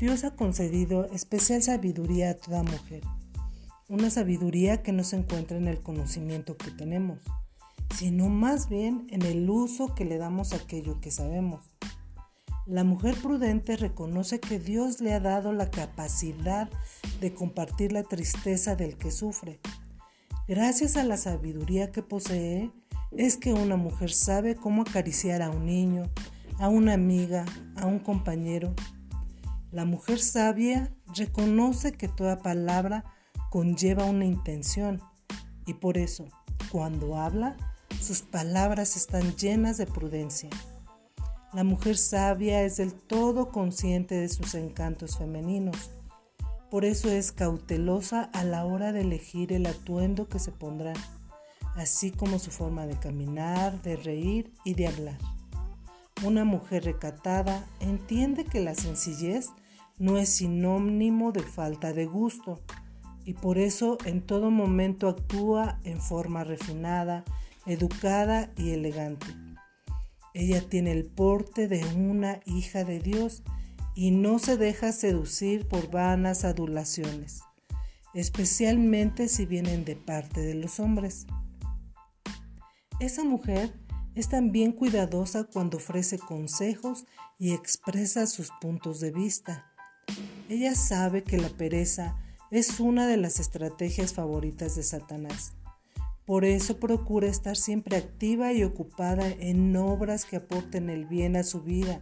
Dios ha concedido especial sabiduría a toda mujer, una sabiduría que no se encuentra en el conocimiento que tenemos, sino más bien en el uso que le damos a aquello que sabemos. La mujer prudente reconoce que Dios le ha dado la capacidad de compartir la tristeza del que sufre. Gracias a la sabiduría que posee, es que una mujer sabe cómo acariciar a un niño, a una amiga, a un compañero, la mujer sabia reconoce que toda palabra conlleva una intención y por eso, cuando habla, sus palabras están llenas de prudencia. La mujer sabia es del todo consciente de sus encantos femeninos. Por eso es cautelosa a la hora de elegir el atuendo que se pondrá, así como su forma de caminar, de reír y de hablar. Una mujer recatada entiende que la sencillez no es sinónimo de falta de gusto y por eso en todo momento actúa en forma refinada, educada y elegante. Ella tiene el porte de una hija de Dios y no se deja seducir por vanas adulaciones, especialmente si vienen de parte de los hombres. Esa mujer es también cuidadosa cuando ofrece consejos y expresa sus puntos de vista. Ella sabe que la pereza es una de las estrategias favoritas de Satanás. Por eso procura estar siempre activa y ocupada en obras que aporten el bien a su vida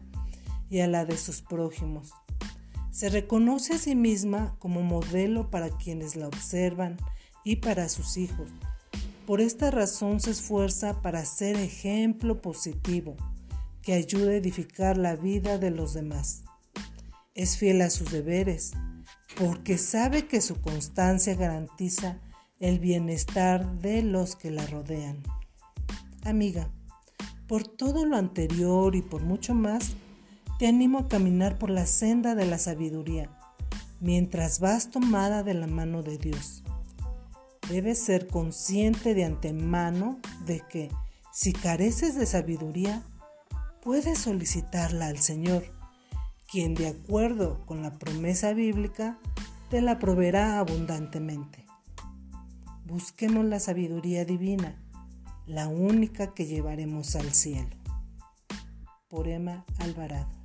y a la de sus prójimos. Se reconoce a sí misma como modelo para quienes la observan y para sus hijos. Por esta razón se esfuerza para ser ejemplo positivo que ayude a edificar la vida de los demás es fiel a sus deberes, porque sabe que su constancia garantiza el bienestar de los que la rodean. Amiga, por todo lo anterior y por mucho más, te animo a caminar por la senda de la sabiduría, mientras vas tomada de la mano de Dios. Debes ser consciente de antemano de que, si careces de sabiduría, puedes solicitarla al Señor quien de acuerdo con la promesa bíblica te la proveerá abundantemente. Busquemos la sabiduría divina, la única que llevaremos al cielo. Por Emma Alvarado.